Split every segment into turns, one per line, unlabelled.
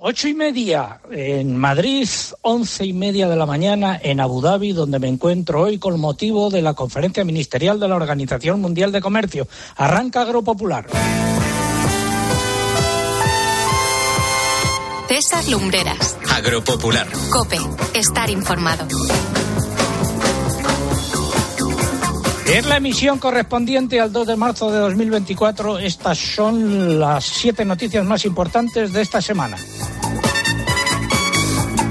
Ocho y media en Madrid, once y media de la mañana en Abu Dhabi, donde me encuentro hoy con motivo de la conferencia ministerial de la Organización Mundial de Comercio. Arranca Agropopular.
César Lumbreras.
Agropopular.
Cope. Estar informado.
Es la emisión correspondiente al 2 de marzo de 2024. Estas son las siete noticias más importantes de esta semana.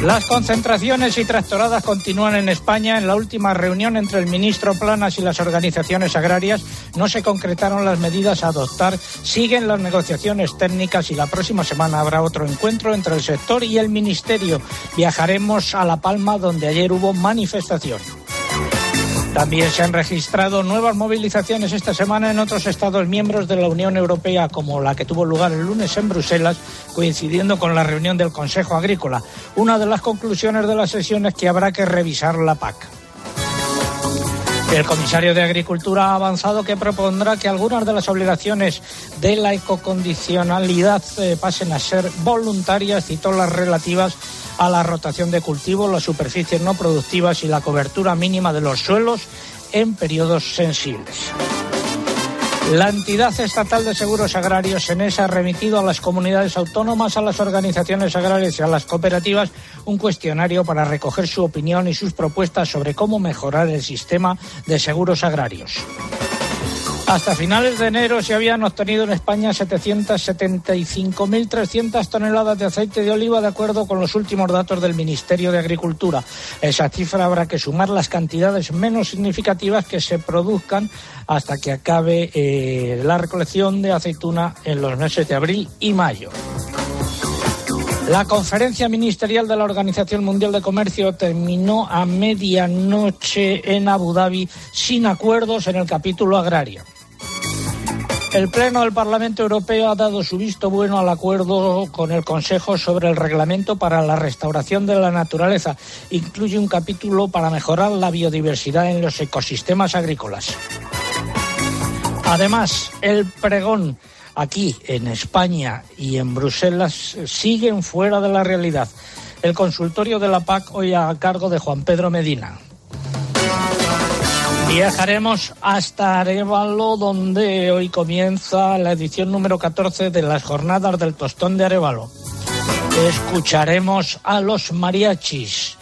Las concentraciones y tractoradas continúan en España. En la última reunión entre el ministro Planas y las organizaciones agrarias no se concretaron las medidas a adoptar. Siguen las negociaciones técnicas y la próxima semana habrá otro encuentro entre el sector y el ministerio. Viajaremos a La Palma, donde ayer hubo manifestación. También se han registrado nuevas movilizaciones esta semana en otros Estados miembros de la Unión Europea, como la que tuvo lugar el lunes en Bruselas, coincidiendo con la reunión del Consejo Agrícola. Una de las conclusiones de la sesión es que habrá que revisar la PAC. El comisario de Agricultura ha avanzado que propondrá que algunas de las obligaciones de la ecocondicionalidad eh, pasen a ser voluntarias, citó las relativas a la rotación de cultivos, las superficies no productivas y la cobertura mínima de los suelos en periodos sensibles. La entidad estatal de seguros agrarios ENES ha remitido a las comunidades autónomas, a las organizaciones agrarias y a las cooperativas un cuestionario para recoger su opinión y sus propuestas sobre cómo mejorar el sistema de seguros agrarios. Hasta finales de enero se habían obtenido en España 775.300 toneladas de aceite de oliva, de acuerdo con los últimos datos del Ministerio de Agricultura. Esa cifra habrá que sumar las cantidades menos significativas que se produzcan hasta que acabe eh, la recolección de aceituna en los meses de abril y mayo. La conferencia ministerial de la Organización Mundial de Comercio terminó a medianoche en Abu Dhabi sin acuerdos en el capítulo agrario. El Pleno del Parlamento Europeo ha dado su visto bueno al acuerdo con el Consejo sobre el reglamento para la restauración de la naturaleza. Incluye un capítulo para mejorar la biodiversidad en los ecosistemas agrícolas. Además, el pregón aquí en España y en Bruselas siguen fuera de la realidad. El consultorio de la PAC hoy a cargo de Juan Pedro Medina. Viajaremos hasta Arevalo, donde hoy comienza la edición número 14 de las jornadas del Tostón de Arevalo. Escucharemos a los mariachis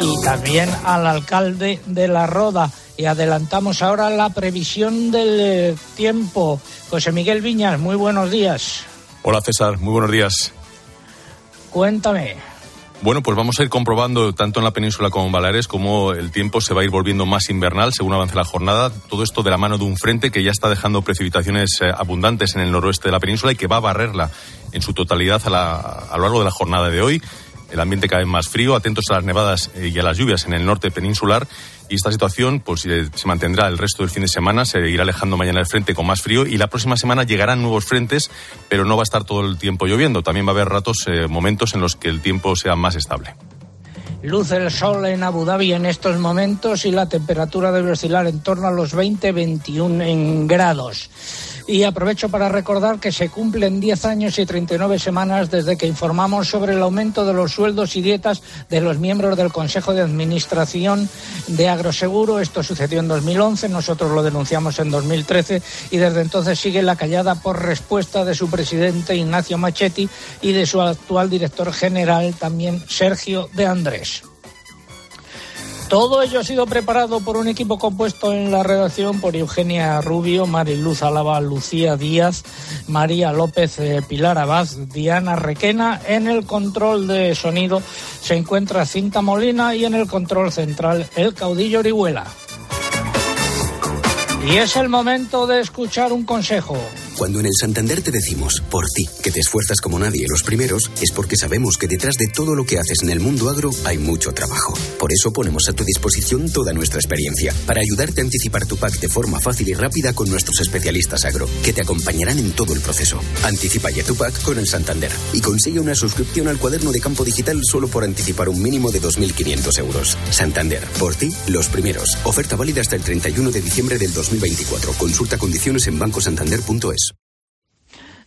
y también al alcalde de La Roda. Y adelantamos ahora la previsión del eh, tiempo. José Miguel Viñas, muy buenos días.
Hola César, muy buenos días.
Cuéntame.
Bueno, pues vamos a ir comprobando tanto en la península como en Baleares cómo el tiempo se va a ir volviendo más invernal según avance la jornada. Todo esto de la mano de un frente que ya está dejando precipitaciones eh, abundantes en el noroeste de la península y que va a barrerla en su totalidad a, lo largo de la jornada de hoy. El ambiente cae más frío, atentos a las nevadas eh, y a las lluvias en el norte peninsular y esta situación pues se mantendrá el resto del fin de semana, se irá alejando mañana el frente con más frío y la próxima semana llegarán nuevos frentes, pero no va a estar todo el tiempo lloviendo, también va a haber ratos, eh, momentos en los que el tiempo sea más estable.
Luce el sol en Abu Dhabi en estos momentos y la temperatura debe oscilar en torno a los 20-21 grados. Y aprovecho para recordar que se cumplen 10 años y 39 semanas desde que informamos sobre el aumento de los sueldos y dietas de los miembros del Consejo de Administración de Agroseguro. Esto sucedió en 2011, nosotros lo denunciamos en 2013 y desde entonces sigue la callada por respuesta de su presidente Ignacio Machetti y de su actual director general también Sergio de Andrés. Todo ello ha sido preparado por un equipo compuesto en la redacción por Eugenia Rubio, Mariluz Alaba, Lucía Díaz, María López, eh, Pilar Abad, Diana Requena. En el control de sonido se encuentra Cinta Molina y en el control central el caudillo Orihuela. Y es el momento de escuchar un consejo.
Cuando en el Santander te decimos, por ti, que te esfuerzas como nadie los primeros, es porque sabemos que detrás de todo lo que haces en el mundo agro hay mucho trabajo. Por eso ponemos a tu disposición toda nuestra experiencia, para ayudarte a anticipar tu pack de forma fácil y rápida con nuestros especialistas agro, que te acompañarán en todo el proceso. Anticipa ya tu pack con el Santander y consigue una suscripción al cuaderno de campo digital solo por anticipar un mínimo de 2.500 euros. Santander, por ti, los primeros. Oferta válida hasta el 31 de diciembre del 2024. Consulta condiciones en bancosantander.es.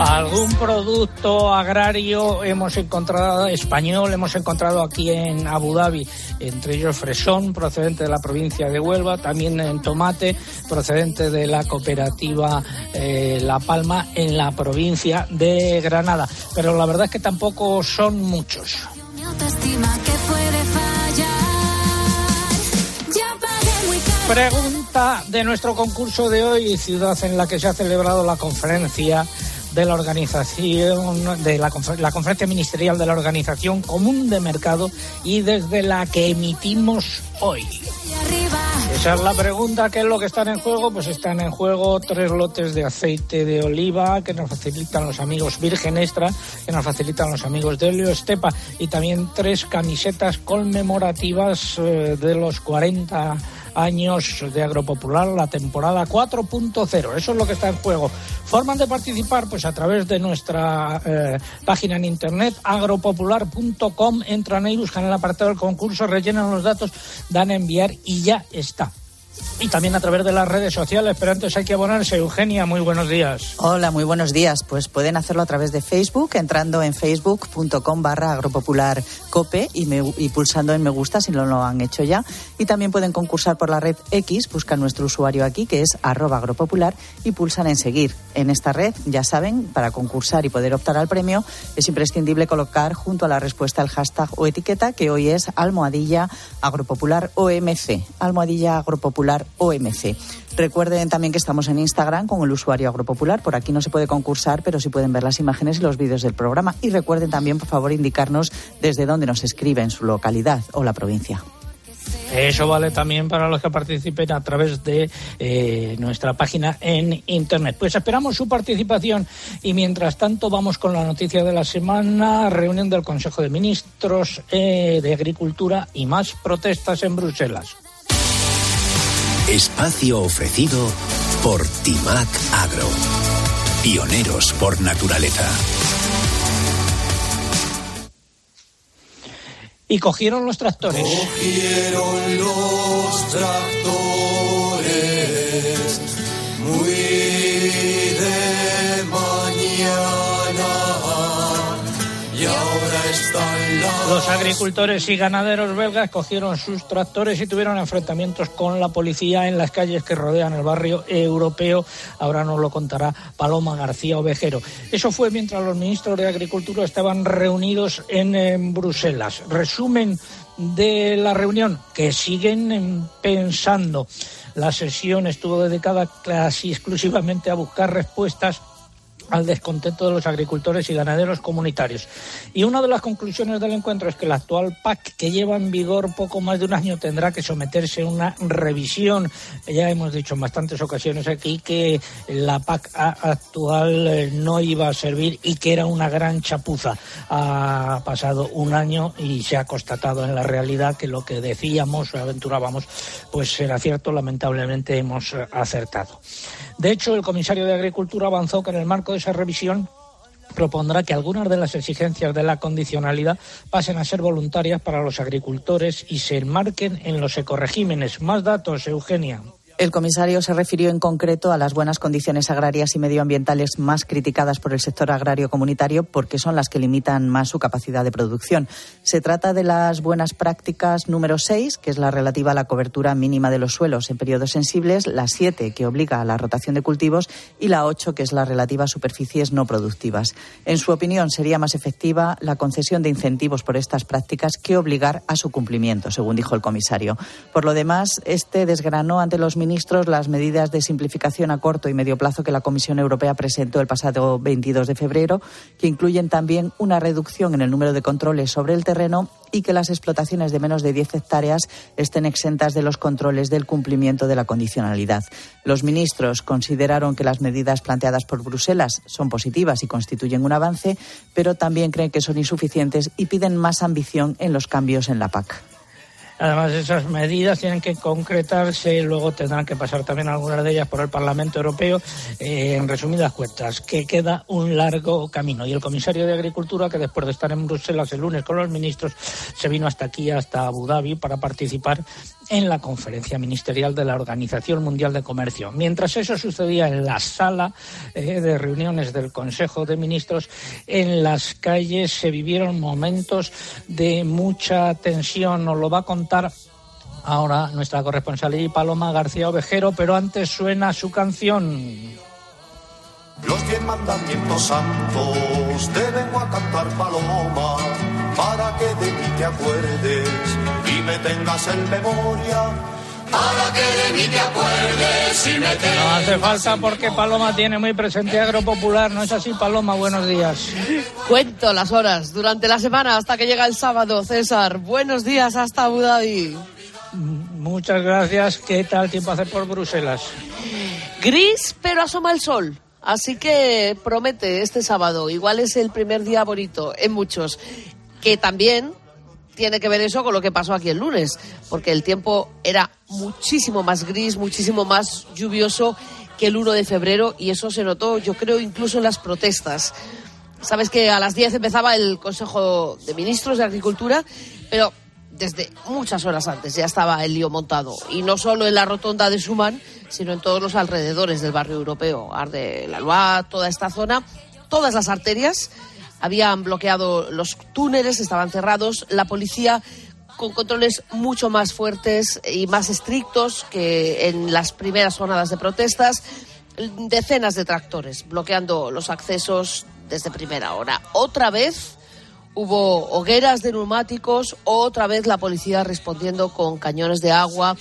Algún producto agrario hemos encontrado, español, hemos encontrado aquí en Abu Dhabi, entre ellos fresón, procedente de la provincia de Huelva, también en tomate, procedente de la cooperativa eh, La Palma, en la provincia de Granada. Pero la verdad es que tampoco son muchos. Pregunta de nuestro concurso de hoy, ciudad en la que se ha celebrado la conferencia de la organización, de la, conferencia ministerial de la Organización Común de Mercado y desde la que emitimos hoy. Esa es la pregunta, ¿qué es lo que están en juego? Pues están en juego tres lotes de aceite de oliva que nos facilitan los amigos Virgen Extra, que nos facilitan los amigos de Helio Estepa y también tres camisetas conmemorativas eh, de los 40 años de Agropopular, la temporada 4.0. Eso es lo que está en juego. Forman de participar pues a través de nuestra eh, página en internet agropopular.com. Entran ahí, buscan el apartado del concurso, rellenan los datos, dan a enviar y ya está y también a través de las redes sociales, pero antes hay que abonarse. Eugenia, muy buenos días.
Hola, muy buenos días. Pues pueden hacerlo a través de Facebook, entrando en facebook.com barra agropopular y, y, pulsando en me gusta si no lo han hecho ya. Y también pueden concursar por la red X, buscan nuestro usuario aquí, que es arroba agropopular, y pulsan en seguir. En esta red, ya saben, para concursar y poder optar al premio, es imprescindible colocar junto a la respuesta el hashtag o etiqueta, que hoy es almohadilla agropopular OMC. Almohadilla OMC. Recuerden también que estamos en Instagram con el usuario Agropopular. Por aquí no se puede concursar, pero sí pueden ver las imágenes y los vídeos del programa. Y recuerden también, por favor, indicarnos desde dónde nos escriben, su localidad o la provincia.
Eso vale también para los que participen a través de eh, nuestra página en Internet. Pues esperamos su participación y mientras tanto vamos con la noticia de la semana, reunión del Consejo de Ministros eh, de Agricultura y más protestas en Bruselas.
Espacio ofrecido por Timac Agro. Pioneros por naturaleza.
Y cogieron los tractores.
Cogieron los tractores
los agricultores y ganaderos belgas cogieron sus tractores y tuvieron enfrentamientos con la policía en las calles que rodean el barrio europeo. Ahora nos lo contará Paloma García Ovejero. Eso fue mientras los ministros de Agricultura estaban reunidos en, Bruselas. Resumen de la reunión, que siguen pensando. La sesión estuvo dedicada casi exclusivamente a buscar respuestas al descontento de los agricultores y ganaderos comunitarios. Y una de las conclusiones del encuentro es que la actual PAC, que lleva en vigor poco más de un año, tendrá que someterse a una revisión. Ya hemos dicho en bastantes ocasiones aquí que la PAC actual eh, no iba a servir y que era una gran chapuza. Ha pasado un año y se ha constatado en la realidad que lo que decíamos o aventurábamos pues era cierto. Lamentablemente hemos eh, acertado. De hecho, el comisario de Agricultura avanzó que en el marco de esa revisión propondrá que algunas de las exigencias de la condicionalidad pasen a ser voluntarias para los agricultores y se enmarquen en los ecoregímenes. Más datos, Eugenia.
El comisario se refirió en concreto a las buenas condiciones agrarias y medioambientales más criticadas por el sector agrario comunitario porque son las que limitan más su capacidad de producción. Se trata de las buenas prácticas número 6, que es la relativa a la cobertura mínima de los suelos en periodos sensibles, la 7, que obliga a la rotación de cultivos, y la 8, que es la relativa a superficies no productivas. En su opinión, sería más efectiva la concesión de incentivos por estas prácticas que obligar a su cumplimiento, según dijo el comisario. Por lo demás, este desgranó ante los ministros ministros las medidas de simplificación a corto y medio plazo que la Comisión Europea presentó el pasado 22 de febrero, que incluyen también una reducción en el número de controles sobre el terreno y que las explotaciones de menos de 10 hectáreas estén exentas de los controles del cumplimiento de la condicionalidad. Los ministros consideraron que las medidas planteadas por Bruselas son positivas y constituyen un avance, pero también creen que son insuficientes y piden más ambición en los cambios en la PAC.
Además, esas medidas tienen que concretarse y luego tendrán que pasar también algunas de ellas por el Parlamento Europeo. Eh, en resumidas cuentas, que queda un largo camino. Y el comisario de Agricultura, que después de estar en Bruselas el lunes con los ministros, se vino hasta aquí, hasta Abu Dhabi, para participar en la conferencia ministerial de la Organización Mundial de Comercio. Mientras eso sucedía en la sala eh, de reuniones del Consejo de Ministros, en las calles se vivieron momentos de mucha tensión. Nos lo va a contar ahora nuestra corresponsal Paloma García Ovejero, pero antes suena su canción.
Los diez mandamientos santos te vengo a cantar paloma para que de mí te acuerdes y me tengas en memoria. Para que de mí te acuerdes y me tengas.
No hace falta porque Paloma tiene muy presente agropopular, ¿no es así, Paloma? Buenos días.
Cuento las horas durante la semana hasta que llega el sábado, César. Buenos días hasta Abu Dhabi.
Muchas gracias. ¿Qué tal tiempo hace por Bruselas?
Gris, pero asoma el sol. Así que promete este sábado. Igual es el primer día bonito en muchos. Que también tiene que ver eso con lo que pasó aquí el lunes. Porque el tiempo era muchísimo más gris, muchísimo más lluvioso que el 1 de febrero. Y eso se notó, yo creo, incluso en las protestas. Sabes que a las 10 empezaba el Consejo de Ministros de Agricultura, pero desde muchas horas antes ya estaba el lío montado. Y no solo en la rotonda de Schumann, sino en todos los alrededores del barrio europeo. Arde la Loire, toda esta zona, todas las arterias habían bloqueado los túneles, estaban cerrados. La policía con controles mucho más fuertes y más estrictos que en las primeras jornadas de protestas. Decenas de tractores bloqueando los accesos desde primera hora. Otra vez hubo hogueras de neumáticos, otra vez la policía respondiendo con cañones de agua.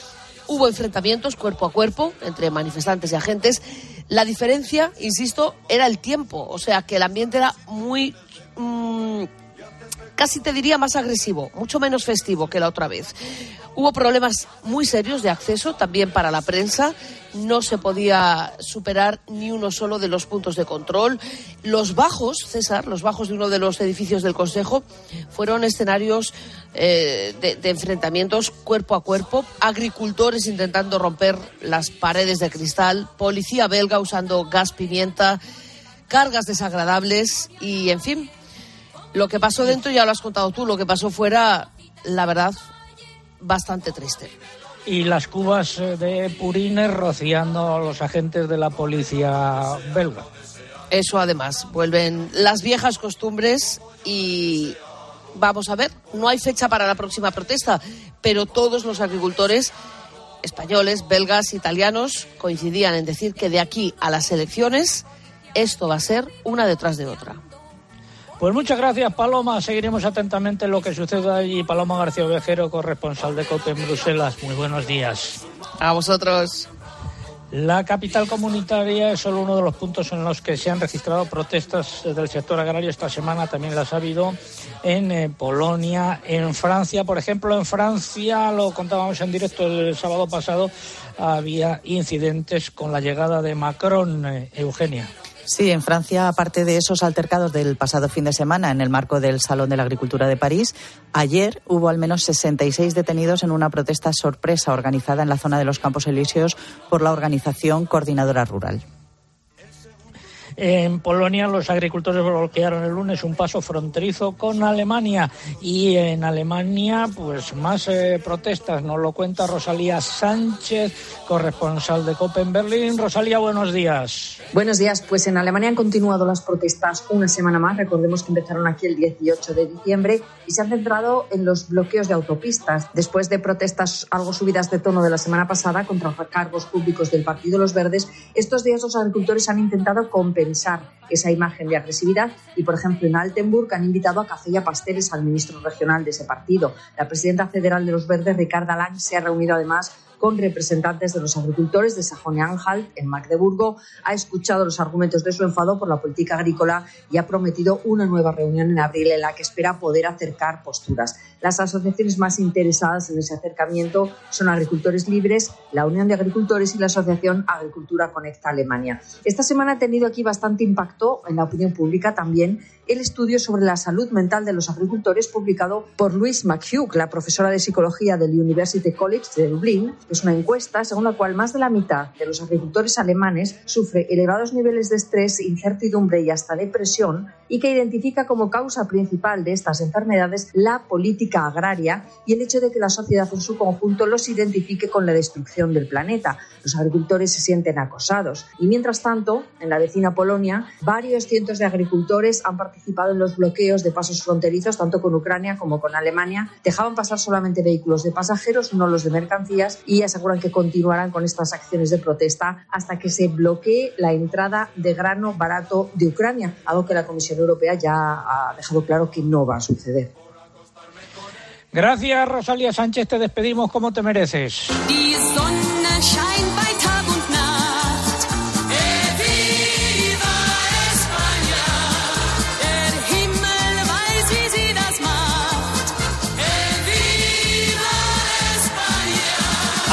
Hubo enfrentamientos cuerpo a cuerpo entre manifestantes y agentes. La diferencia, insisto, era el tiempo, o sea que el ambiente era muy mmm, casi te diría más agresivo, mucho menos festivo que la otra vez. Hubo problemas muy serios de acceso también para la prensa. No se podía superar ni uno solo de los puntos de control. Los bajos, César, los bajos de uno de los edificios del Consejo, fueron escenarios eh, de, de enfrentamientos cuerpo a cuerpo. Agricultores intentando romper las paredes de cristal. Policía belga usando gas pimienta. Cargas desagradables y, en fin, lo que pasó dentro ya lo has contado tú, lo que pasó fuera, la verdad, bastante triste.
Y las cubas eh, de purines rociando a los agentes de la policía belga.
Eso además, vuelven las viejas costumbres y vamos a ver, no hay fecha para la próxima protesta, pero todos los agricultores españoles, belgas, italianos coincidían en decir que de aquí a las elecciones esto va a ser una detrás de otra.
Pues muchas gracias, Paloma. Seguiremos atentamente lo que suceda allí. Paloma García Ovejero, corresponsal de COPE en Bruselas. Muy buenos días.
A vosotros.
La capital comunitaria es solo uno de los puntos en los que se han registrado protestas del sector agrario esta semana. También las ha habido en eh, Polonia, en Francia. Por ejemplo, en Francia, lo contábamos en directo el sábado pasado, había incidentes con la llegada de Macron, eh, Eugenia.
Sí, en Francia, aparte de esos altercados del pasado fin de semana en el marco del Salón de la Agricultura de París, ayer hubo al menos 66 detenidos en una protesta sorpresa organizada en la zona de los Campos Elíseos por la organización Coordinadora Rural.
En Polonia los agricultores bloquearon el lunes un paso fronterizo con Alemania y en Alemania pues más eh, protestas. Nos lo cuenta Rosalía Sánchez, corresponsal de COPE en Berlín. Rosalía, buenos días.
Buenos días. Pues en Alemania han continuado las protestas una semana más. Recordemos que empezaron aquí el 18 de diciembre y se han centrado en los bloqueos de autopistas. Después de protestas algo subidas de tono de la semana pasada contra cargos públicos del Partido Los Verdes, estos días los agricultores han intentado compensar esa imagen de agresividad y, por ejemplo, en Altenburg han invitado a café y a pasteles al ministro regional de ese partido. La presidenta federal de los Verdes, Ricarda Lang, se ha reunido además con representantes de los agricultores de Sajonia-Anhalt en Magdeburgo, ha escuchado los argumentos de su enfado por la política agrícola y ha prometido una nueva reunión en abril en la que espera poder acercar posturas. Las asociaciones más interesadas en ese acercamiento son Agricultores Libres, la Unión de Agricultores y la Asociación Agricultura Conecta Alemania. Esta semana ha tenido aquí bastante impacto en la opinión pública también el estudio sobre la salud mental de los agricultores publicado por Louise McHugh, la profesora de psicología del University College de Dublín. Es una encuesta según la cual más de la mitad de los agricultores alemanes sufre elevados niveles de estrés, incertidumbre y hasta depresión y que identifica como causa principal de estas enfermedades la política agraria y el hecho de que la sociedad en su conjunto los identifique con la destrucción del planeta. Los agricultores se sienten acosados y mientras tanto, en la vecina Polonia, varios cientos de agricultores han participado en los bloqueos de pasos fronterizos tanto con Ucrania como con Alemania. Dejaban pasar solamente vehículos de pasajeros, no los de mercancías y aseguran que continuarán con estas acciones de protesta hasta que se bloquee la entrada de grano barato de Ucrania, algo que la Comisión Europea ya ha dejado claro que no va a suceder.
Gracias, Rosalía Sánchez. Te despedimos como te mereces.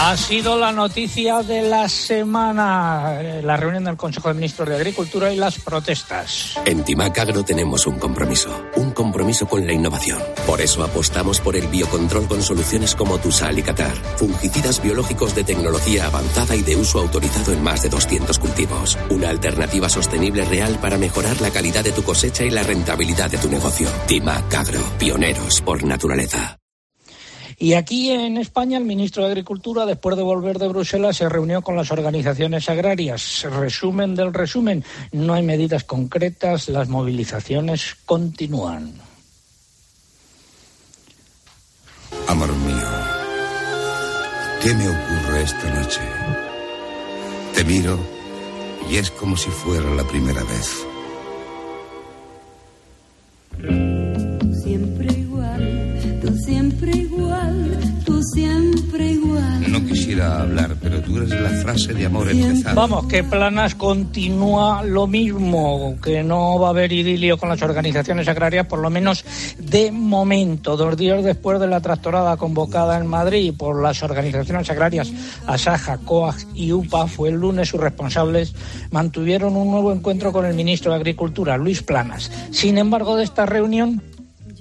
Ha sido la noticia de la semana, eh, la reunión del Consejo de Ministros de Agricultura y las protestas.
En Timac Agro tenemos un compromiso, un compromiso con la innovación. Por eso apostamos por el biocontrol con soluciones como Tusal y Qatar, fungicidas biológicos de tecnología avanzada y de uso autorizado en más de 200 cultivos. Una alternativa sostenible real para mejorar la calidad de tu cosecha y la rentabilidad de tu negocio. Timac Agro, pioneros por naturaleza.
Y aquí en España el ministro de Agricultura, después de volver de Bruselas, se reunió con las organizaciones agrarias. Resumen del resumen, no hay medidas concretas, las movilizaciones continúan.
Amor mío, ¿qué me ocurre esta noche? Te miro y es como si fuera la primera vez.
Siempre igual.
No quisiera hablar, pero tú eres la frase de amor empezada.
Vamos, que Planas continúa lo mismo, que no va a haber idilio con las organizaciones agrarias, por lo menos de momento. Dos días después de la tractorada convocada en Madrid por las organizaciones agrarias Asaja, COAG y UPA, fue el lunes sus responsables mantuvieron un nuevo encuentro con el ministro de Agricultura, Luis Planas. Sin embargo, de esta reunión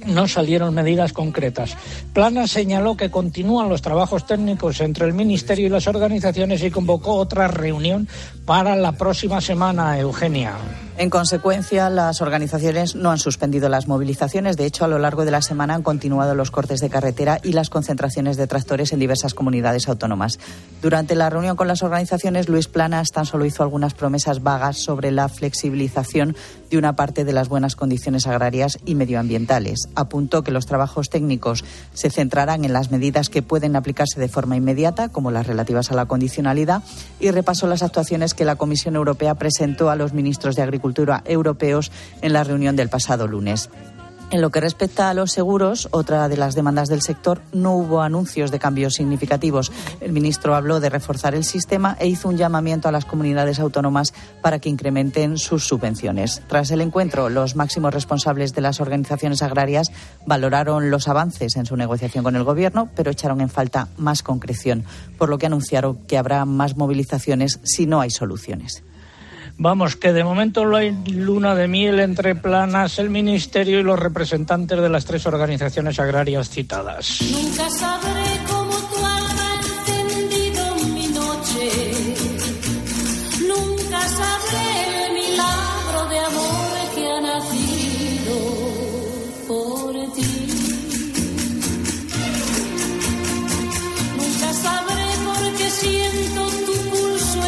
no salieron medidas concretas. Plana señaló que continúan los trabajos técnicos entre el Ministerio y las organizaciones y convocó otra reunión para la próxima semana, Eugenia.
En consecuencia, las organizaciones no han suspendido las movilizaciones. De hecho, a lo largo de la semana han continuado los cortes de carretera y las concentraciones de tractores en diversas comunidades autónomas. Durante la reunión con las organizaciones, Luis Planas tan solo hizo algunas promesas vagas sobre la flexibilización de una parte de las buenas condiciones agrarias y medioambientales. Apuntó que los trabajos técnicos se centrarán en las medidas que pueden aplicarse de forma inmediata, como las relativas a la condicionalidad, y repasó las actuaciones que la Comisión Europea presentó a los ministros de Agricultura europeos en la reunión del pasado lunes. En lo que respecta a los seguros, otra de las demandas del sector, no hubo anuncios de cambios significativos. El ministro habló de reforzar el sistema e hizo un llamamiento a las comunidades autónomas para que incrementen sus subvenciones. Tras el encuentro, los máximos responsables de las organizaciones agrarias valoraron los avances en su negociación con el Gobierno, pero echaron en falta más concreción, por lo que anunciaron que habrá más movilizaciones si no hay soluciones.
Vamos, que de momento no hay luna de miel entre Planas, el Ministerio y los representantes de las tres organizaciones agrarias citadas.
Nunca sabré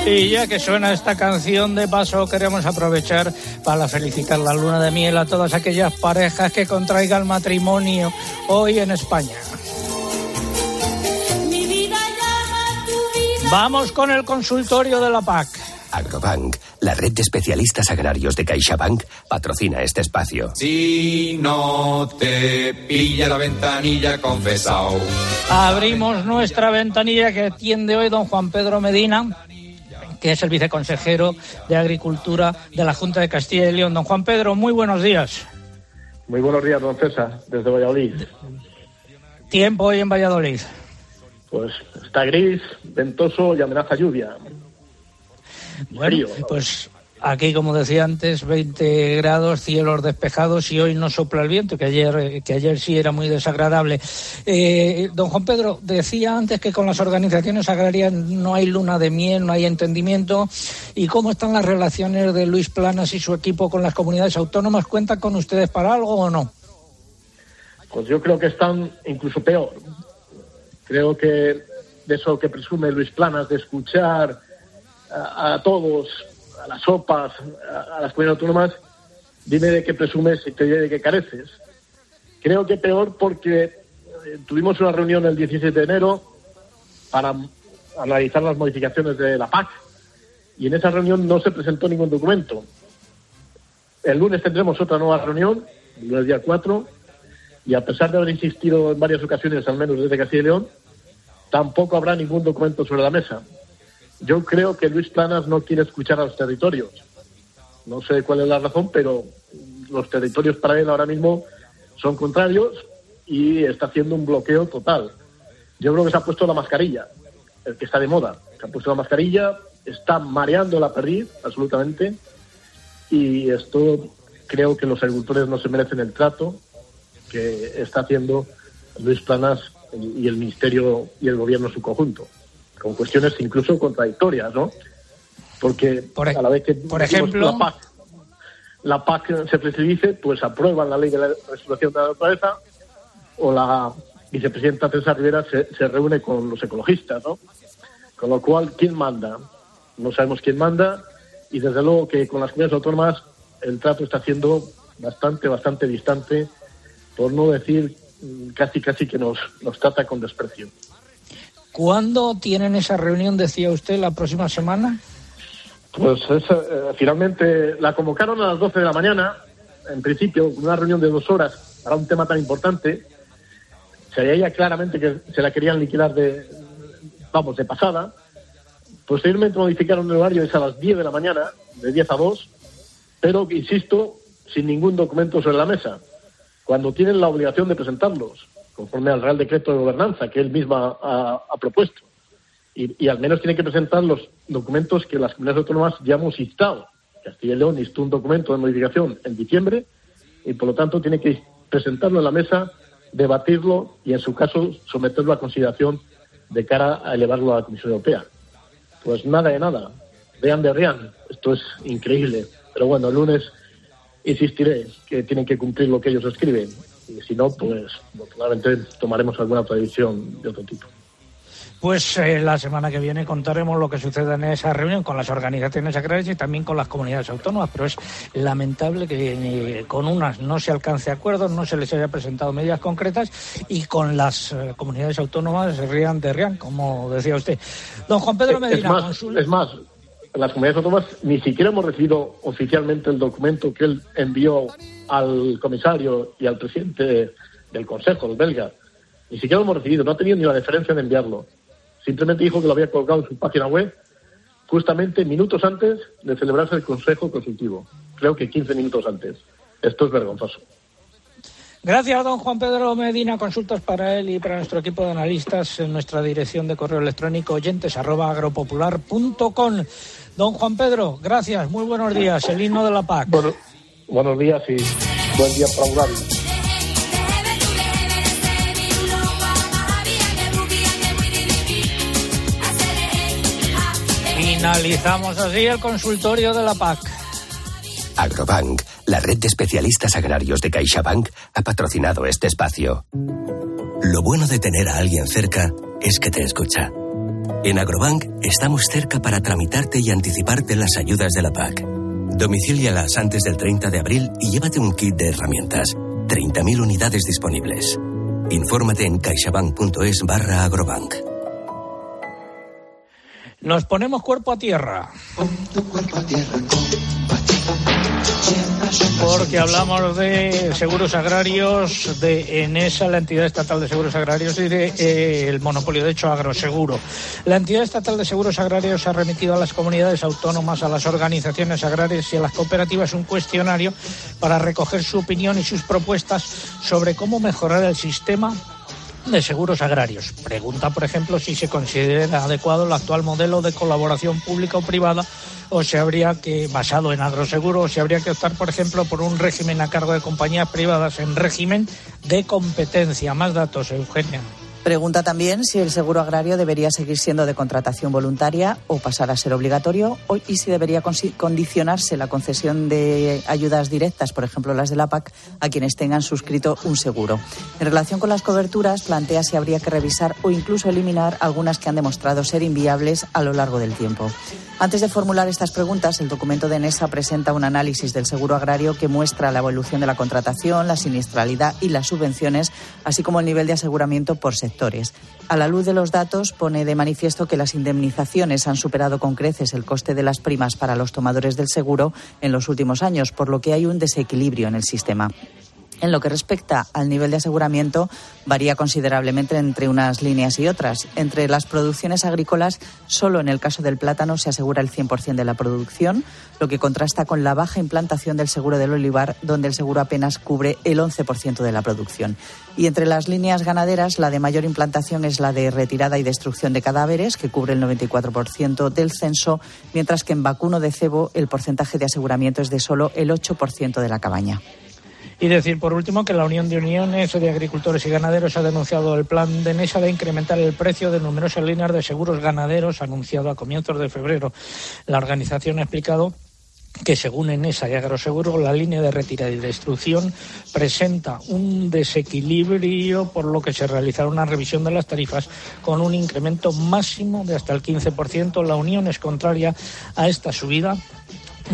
Y ya que suena esta canción de paso, queremos aprovechar para felicitar la luna de miel a todas aquellas parejas que contraigan matrimonio hoy en España.
mi vida llama tu vida.
Vamos con el consultorio de la PAC.
Agrobank, la red de especialistas agrarios de CaixaBank, patrocina este espacio.
Si no te pilla la ventanilla, confesao.
Abrimos nuestra ventanilla que atiende hoy don Juan Pedro Medina, que es el viceconsejero de Agricultura de la Junta de Castilla y León. Don Juan Pedro, muy buenos días.
Muy buenos días, don César, desde Valladolid.
Tiempo hoy en Valladolid.
Pues está gris, ventoso y amenaza lluvia.
Bueno, pues Aquí, como decía antes, 20 grados, cielos despejados y hoy no sopla el viento, que ayer, que ayer sí era muy desagradable. Eh, don Juan Pedro, decía antes que con las organizaciones agrarias no hay luna de miel, no hay entendimiento. ¿Y cómo están las relaciones de Luis Planas y su equipo con las comunidades autónomas? ¿Cuentan con ustedes para algo o no?
Pues yo creo que están incluso peor. Creo que de eso que presume Luis Planas, de escuchar a, a todos, las sopas, a, a las comunidades autónomas, dime de qué presumes y te diré de qué careces. Creo que peor porque eh, tuvimos una reunión el 17 de enero para analizar las modificaciones de la PAC y en esa reunión no se presentó ningún documento. El lunes tendremos otra nueva reunión, el lunes día 4, y a pesar de haber insistido en varias ocasiones, al menos desde Castilla y León, tampoco habrá ningún documento sobre la mesa. Yo creo que Luis Planas no quiere escuchar a los territorios. No sé cuál es la razón, pero los territorios para él ahora mismo son contrarios y está haciendo un bloqueo total. Yo creo que se ha puesto la mascarilla, el que está de moda. Se ha puesto la mascarilla, está mareando la perdiz, absolutamente, y esto creo que los agricultores no se merecen el trato que está haciendo Luis Planas y el Ministerio y el Gobierno en su conjunto, con cuestiones incluso contradictorias, ¿no? Porque
Por
a la vez que
por ejemplo-
la PAC, la PAC se flexibilice, pues aprueban la ley de la restauración de la naturaleza o la vicepresidenta César Rivera se, se reúne con los ecologistas, ¿no? Con lo cual, ¿quién manda? No sabemos quién manda y desde luego que con las comunidades autónomas el trato está siendo bastante, bastante distante, por no decir mm, casi, casi que nos, nos trata con desprecio.
¿Cuándo tienen esa reunión, decía usted, la próxima semana?
Pues esa, eh, finalmente la convocaron a las 12 de la mañana, en principio, una reunión de dos horas para un tema tan importante. Se veía claramente que se la querían liquidar de, vamos, de pasada. Posteriormente modificaron el horario, es a las 10 de la mañana, de 10 a 2, pero, insisto, sin ningún documento sobre la mesa, cuando tienen la obligación de presentarlos, conforme al Real Decreto de Gobernanza que él mismo ha, propuesto. Y, al menos tienen que presentar los documentos que las comunidades autónomas ya hemos instado. Castilla y León instó un documento de modificación en diciembre y, por lo tanto, tiene que presentarlo en la mesa, debatirlo y, en su caso, someterlo a consideración de cara a elevarlo a la Comisión Europea. Pues nada de nada. Vean de Rian. Esto es increíble. Pero bueno, el lunes insistiré que tienen que cumplir lo que ellos escriben. Y si no, pues probablemente tomaremos alguna otra decisión de otro tipo.
Pues eh, la semana que viene contaremos lo que suceda en esa reunión con las organizaciones agrarias y también con las comunidades autónomas, pero es lamentable que eh, con unas no se alcance acuerdos, no se les haya presentado medidas concretas y con las eh, comunidades autónomas se rían de rían, como decía usted. Don Juan Pedro
Es
Medina,
más,
consul-
es más, las comunidades autónomas ni siquiera hemos recibido oficialmente el documento que él envió al comisario y al presidente del Consejo, el belga. Ni siquiera lo hemos recibido, no ha tenido ni la deferencia de enviarlo. Simplemente dijo que lo había colocado en su página web justamente minutos antes de celebrarse el Consejo Consultivo. Creo que 15 minutos antes. Esto es vergonzoso.
Gracias, don Juan Pedro Medina. Consultas para él y para nuestro equipo de analistas en nuestra dirección de correo electrónico oyentes arroba agropopular.com. Don Juan Pedro, gracias. Muy buenos días. El himno de la PAC.
Bueno, buenos días y buen día para.
Finalizamos así el consultorio de la PAC.
Agrobank, la red de especialistas agrarios de CaixaBank, ha patrocinado este espacio. Lo bueno de tener a alguien cerca es que te escucha. En Agrobank estamos cerca para tramitarte y anticiparte las ayudas de la PAC. Domicílialas antes del 30 de abril y llévate un kit de herramientas. 30.000 unidades disponibles. Infórmate en caixabank.es barra agrobank.
Nos ponemos cuerpo a tierra. Porque hablamos de seguros agrarios, de ENESA, la entidad estatal de seguros agrarios, y de eh, monopolio, de hecho, agroseguro. La entidad estatal de seguros agrarios ha remitido a las comunidades autónomas, a las organizaciones agrarias y a las cooperativas un cuestionario para recoger su opinión y sus propuestas sobre cómo mejorar el sistema de seguros agrarios. Pregunta, por ejemplo, si se considera adecuado el actual modelo de colaboración pública o privada o si habría que, basado en agroseguro, o si habría que optar, por ejemplo, por un régimen a cargo de compañías privadas en régimen de competencia. Más datos, Eugenia.
Pregunta también si el seguro agrario debería seguir siendo de contratación voluntaria o pasar a ser obligatorio y si debería condicionarse la concesión de ayudas directas, por ejemplo las de la PAC, a quienes tengan suscrito un seguro. En relación con las coberturas, plantea si habría que revisar o incluso eliminar algunas que han demostrado ser inviables a lo largo del tiempo. Antes de formular estas preguntas, el documento de NESA presenta un análisis del seguro agrario que muestra la evolución de la contratación, la siniestralidad y las subvenciones, así como el nivel de aseguramiento por A la luz de los datos, pone de manifiesto que las indemnizaciones han superado con creces el coste de las primas para los tomadores del seguro en los últimos años, por lo que hay un desequilibrio en el sistema. En lo que respecta al nivel de aseguramiento, varía considerablemente entre unas líneas y otras. Entre las producciones agrícolas, solo en el caso del plátano se asegura el 100% de la producción, lo que contrasta con la baja implantación del seguro del olivar, donde el seguro apenas cubre el 11% de la producción. Y entre las líneas ganaderas, la de mayor implantación es la de retirada y destrucción de cadáveres, que cubre el 94% del censo, mientras que en vacuno de cebo el porcentaje de aseguramiento es de solo el 8% de la cabaña.
Y decir, por último, que la Unión de Uniones de Agricultores y Ganaderos ha denunciado el plan de NESA de incrementar el precio de numerosas líneas de seguros ganaderos anunciado a comienzos de febrero. La organización ha explicado que según Enesa y Agroseguro, la línea de retirada y destrucción presenta un desequilibrio, por lo que se realizará una revisión de las tarifas con un incremento máximo de hasta el 15%. La Unión es contraria a esta subida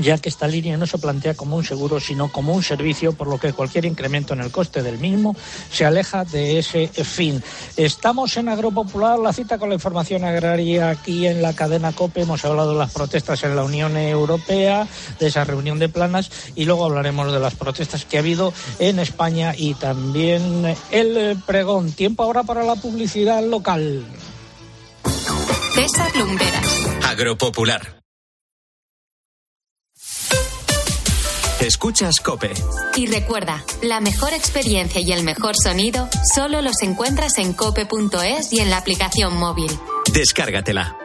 ya que esta línea no se plantea como un seguro, sino como un servicio, por lo que cualquier incremento en el coste del mismo se aleja de ese fin. Estamos en Agropopular, la cita con la información agraria aquí en la cadena COPE. Hemos hablado de las protestas en la Unión Europea, de esa reunión de planas, y luego hablaremos de las protestas que ha habido en España y también el pregón. Tiempo ahora para la publicidad local.
César Lumberas.
Agropopular. Escuchas Cope.
Y recuerda, la mejor experiencia y el mejor sonido solo los encuentras en cope.es y en la aplicación móvil.
Descárgatela.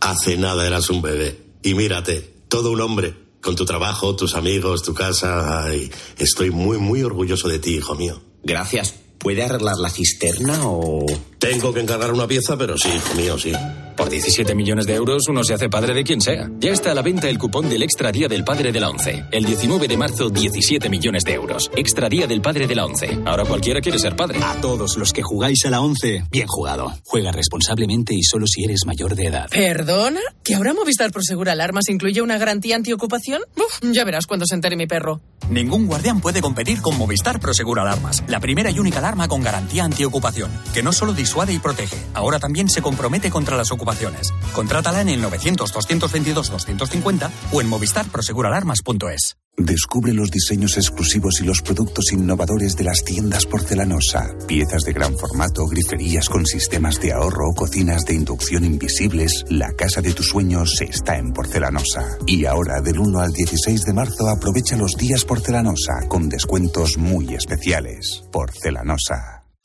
Hace nada eras un bebé. Y mírate, todo un hombre. Con tu trabajo, tus amigos, tu casa. Ay, estoy muy, muy orgulloso de ti, hijo mío.
Gracias. ¿Puede arreglar la cisterna o...?
Tengo que encargar una pieza, pero sí, hijo mío, sí.
Por 17 millones de euros uno se hace padre de quien sea. Ya está a la venta el cupón del Extra Día del Padre de la ONCE. El 19 de marzo, 17 millones de euros. Extra Día del Padre de la ONCE. Ahora cualquiera quiere ser padre.
A todos los que jugáis a la ONCE, bien jugado. Juega responsablemente y solo si eres mayor de edad.
¿Perdona? ¿Que ahora Movistar Prosegur Alarmas incluye una garantía antiocupación? Uf, ya verás cuando se entere mi perro.
Ningún guardián puede competir con Movistar Prosegur Alarmas. La primera y única alarma con garantía antiocupación. Que no solo disuade y protege, ahora también se compromete contra las ocupaciones. Contrátala en el 900-222-250 o en movistarproseguralarmas.es.
Descubre los diseños exclusivos y los productos innovadores de las tiendas porcelanosa. Piezas de gran formato, griferías con sistemas de ahorro, cocinas de inducción invisibles. La casa de tus sueños está en porcelanosa. Y ahora, del 1 al 16 de marzo, aprovecha los días porcelanosa con descuentos muy especiales. Porcelanosa.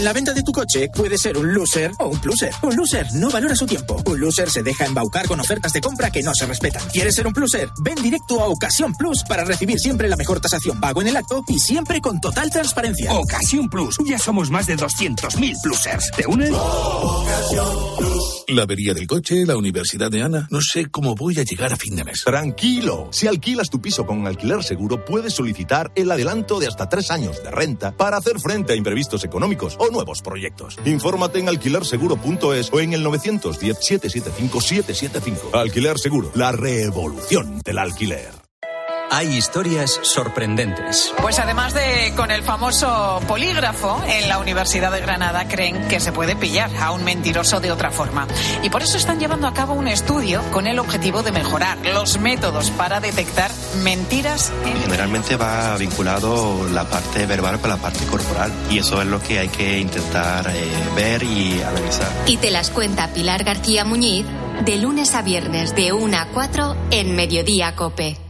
En la venta de tu coche puede ser un loser o un pluser. Un loser no valora su tiempo. Un loser se deja embaucar con ofertas de compra que no se respetan. ¿Quieres ser un pluser? Ven directo a Ocasión Plus para recibir siempre la mejor tasación pago en el acto y siempre con total transparencia.
Ocasión Plus. Ya somos más de 200.000 plusers. ¿Te unes?
La avería del coche, la universidad de Ana. No sé cómo voy a llegar a fin de mes.
Tranquilo. Si alquilas tu piso con alquiler seguro, puedes solicitar el adelanto de hasta tres años de renta para hacer frente a imprevistos económicos o nuevos proyectos. Infórmate en alquilerseguro.es o en el 910-775-775. Alquiler Seguro, la revolución del alquiler.
Hay historias sorprendentes.
Pues además de con el famoso polígrafo, en la Universidad de Granada creen que se puede pillar a un mentiroso de otra forma. Y por eso están llevando a cabo un estudio con el objetivo de mejorar los métodos para detectar mentiras.
Generalmente va vinculado la parte verbal con la parte corporal y eso es lo que hay que intentar eh, ver y analizar.
Y te las cuenta Pilar García Muñiz de lunes a viernes de 1 a 4 en Mediodía Cope.